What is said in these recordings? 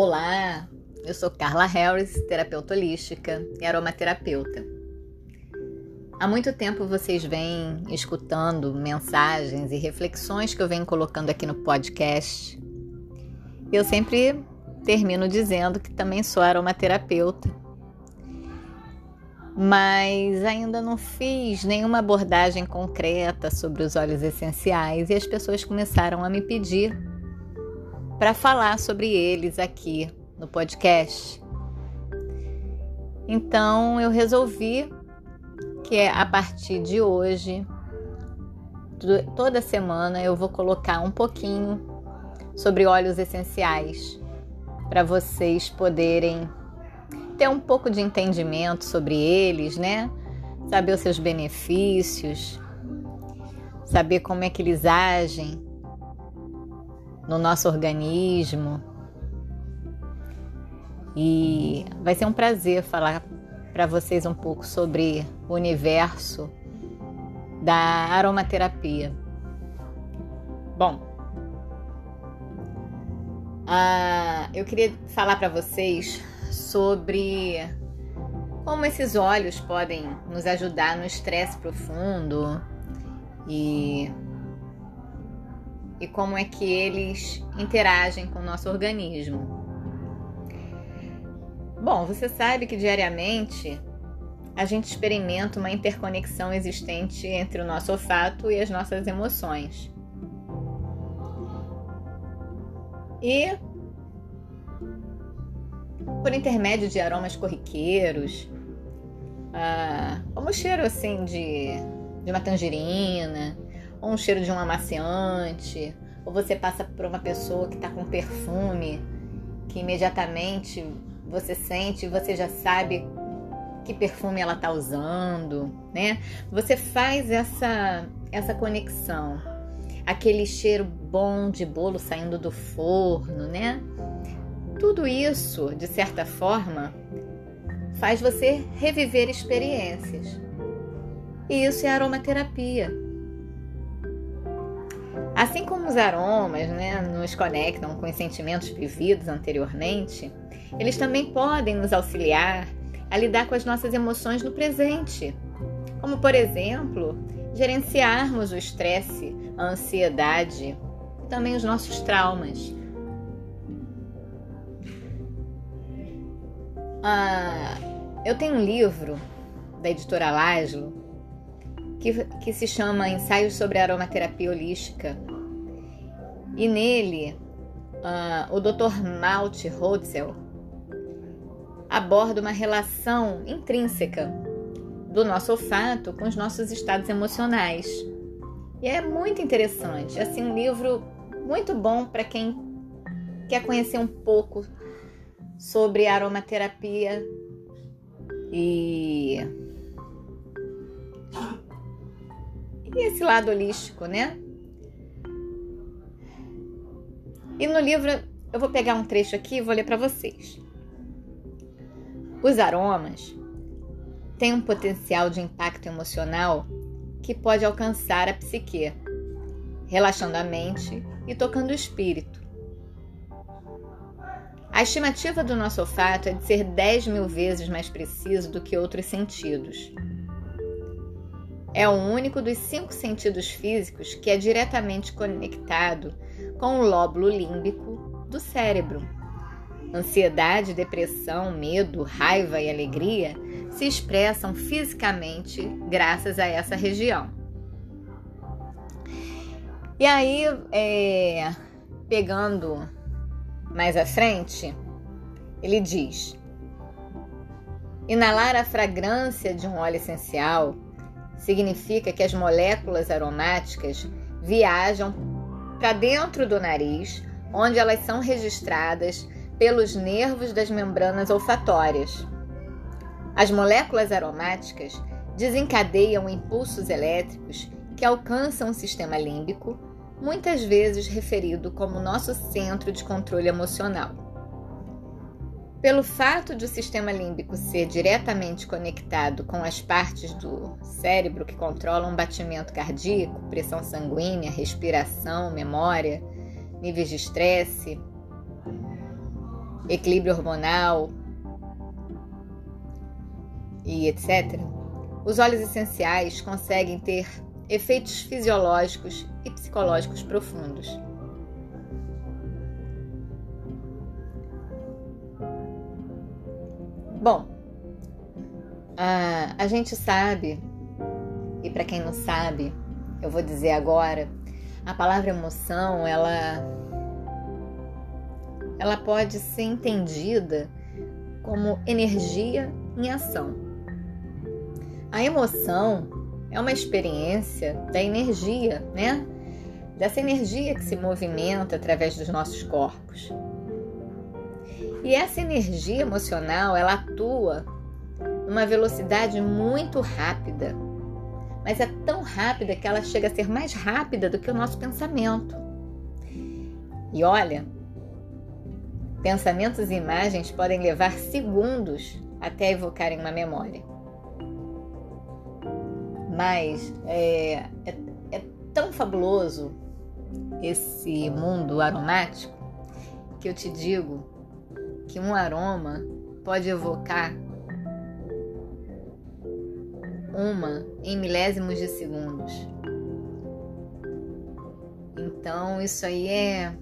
Olá, eu sou Carla Harris, terapeuta holística e aromaterapeuta. Há muito tempo vocês vêm escutando mensagens e reflexões que eu venho colocando aqui no podcast. Eu sempre termino dizendo que também sou aromaterapeuta, mas ainda não fiz nenhuma abordagem concreta sobre os óleos essenciais e as pessoas começaram a me pedir para falar sobre eles aqui no podcast. Então eu resolvi que é a partir de hoje, toda semana eu vou colocar um pouquinho sobre óleos essenciais para vocês poderem ter um pouco de entendimento sobre eles, né? Saber os seus benefícios, saber como é que eles agem no nosso organismo. E vai ser um prazer falar para vocês um pouco sobre o universo da aromaterapia. Bom, uh, eu queria falar para vocês sobre como esses óleos podem nos ajudar no estresse profundo e e como é que eles interagem com o nosso organismo. Bom, você sabe que diariamente a gente experimenta uma interconexão existente entre o nosso olfato e as nossas emoções. E por intermédio de aromas corriqueiros, ah, como o cheiro assim de, de uma tangerina, ou um cheiro de um amaciante, ou você passa por uma pessoa que está com perfume, que imediatamente você sente, você já sabe que perfume ela está usando, né? Você faz essa essa conexão, aquele cheiro bom de bolo saindo do forno, né? Tudo isso, de certa forma, faz você reviver experiências. E isso é aromaterapia. Assim como os aromas né, nos conectam com os sentimentos vividos anteriormente, eles também podem nos auxiliar a lidar com as nossas emoções no presente, como, por exemplo, gerenciarmos o estresse, a ansiedade e também os nossos traumas. Ah, eu tenho um livro da editora Laszlo que, que se chama Ensaios sobre Aromaterapia Holística. E nele, uh, o Dr. Malte Rotzel aborda uma relação intrínseca do nosso olfato com os nossos estados emocionais. E é muito interessante, assim, um livro muito bom para quem quer conhecer um pouco sobre aromaterapia e e esse lado holístico, né? E no livro eu vou pegar um trecho aqui e vou ler para vocês. Os aromas têm um potencial de impacto emocional que pode alcançar a psique, relaxando a mente e tocando o espírito. A estimativa do nosso olfato é de ser 10 mil vezes mais preciso do que outros sentidos. É o único dos cinco sentidos físicos que é diretamente conectado com o lóbulo límbico do cérebro. Ansiedade, depressão, medo, raiva e alegria se expressam fisicamente graças a essa região. E aí, é, pegando mais à frente, ele diz: inalar a fragrância de um óleo essencial significa que as moléculas aromáticas viajam para dentro do nariz, onde elas são registradas pelos nervos das membranas olfatórias. As moléculas aromáticas desencadeiam impulsos elétricos que alcançam o sistema límbico, muitas vezes referido como nosso centro de controle emocional. Pelo fato de o sistema límbico ser diretamente conectado com as partes do cérebro que controlam batimento cardíaco, pressão sanguínea, respiração, memória, níveis de estresse, equilíbrio hormonal e etc., os óleos essenciais conseguem ter efeitos fisiológicos e psicológicos profundos. Bom, a, a gente sabe, e para quem não sabe, eu vou dizer agora, a palavra emoção, ela ela pode ser entendida como energia em ação. A emoção é uma experiência da energia, né? Dessa energia que se movimenta através dos nossos corpos. E essa energia emocional, ela atua numa velocidade muito rápida. Mas é tão rápida que ela chega a ser mais rápida do que o nosso pensamento. E olha, pensamentos e imagens podem levar segundos até evocarem uma memória. Mas é, é, é tão fabuloso esse mundo aromático que eu te digo que um aroma pode evocar uma em milésimos de segundos. Então, isso aí é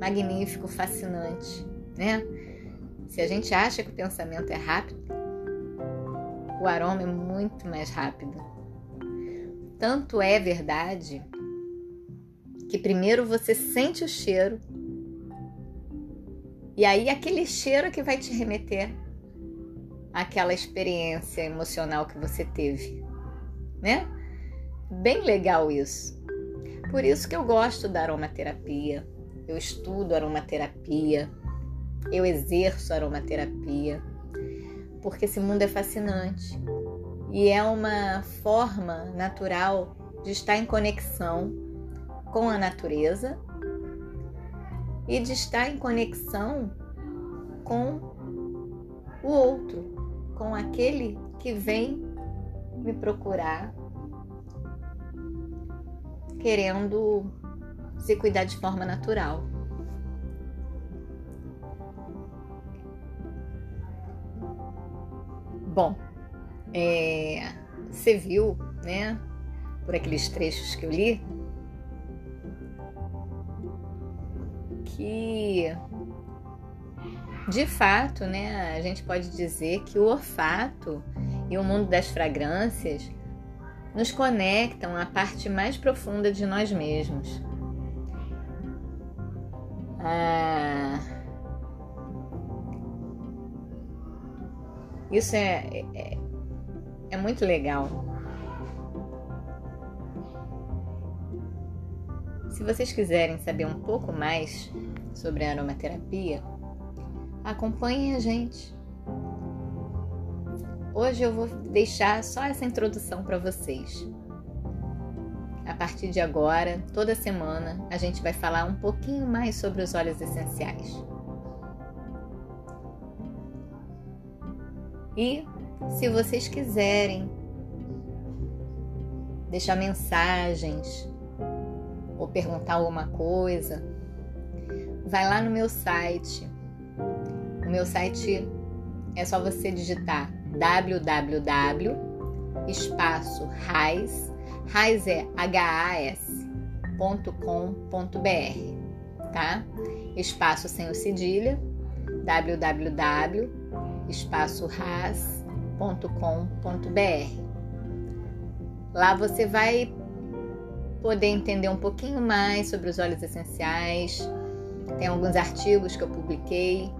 magnífico, fascinante, né? Se a gente acha que o pensamento é rápido, o aroma é muito mais rápido. Tanto é verdade que primeiro você sente o cheiro e aí aquele cheiro que vai te remeter àquela experiência emocional que você teve, né? Bem legal isso. Por isso que eu gosto da aromaterapia. Eu estudo aromaterapia. Eu exerço aromaterapia. Porque esse mundo é fascinante. E é uma forma natural de estar em conexão com a natureza e de estar em conexão com o outro, com aquele que vem me procurar querendo se cuidar de forma natural. Bom, é, você viu, né, por aqueles trechos que eu li, que de fato, né, a gente pode dizer que o olfato e o mundo das fragrâncias nos conectam à parte mais profunda de nós mesmos. Ah, isso é, é, é muito legal. Se vocês quiserem saber um pouco mais sobre a aromaterapia, acompanhem a gente. Hoje eu vou deixar só essa introdução para vocês. A partir de agora, toda semana, a gente vai falar um pouquinho mais sobre os óleos essenciais. E se vocês quiserem deixar mensagens ou perguntar alguma coisa, vai lá no meu site. O meu site é só você digitar www espaço raiz, raiz é has.com.br, tá? Espaço sem o cedilha, www espaço ras.com.br. Lá você vai poder entender um pouquinho mais sobre os óleos essenciais. Tem alguns artigos que eu publiquei.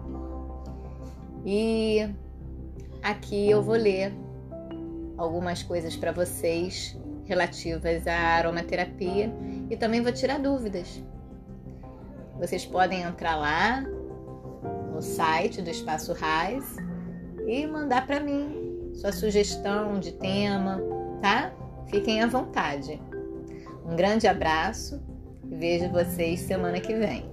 E aqui eu vou ler algumas coisas para vocês relativas à aromaterapia e também vou tirar dúvidas. Vocês podem entrar lá no site do Espaço Raiz e mandar para mim sua sugestão de tema, tá? Fiquem à vontade. Um grande abraço e vejo vocês semana que vem.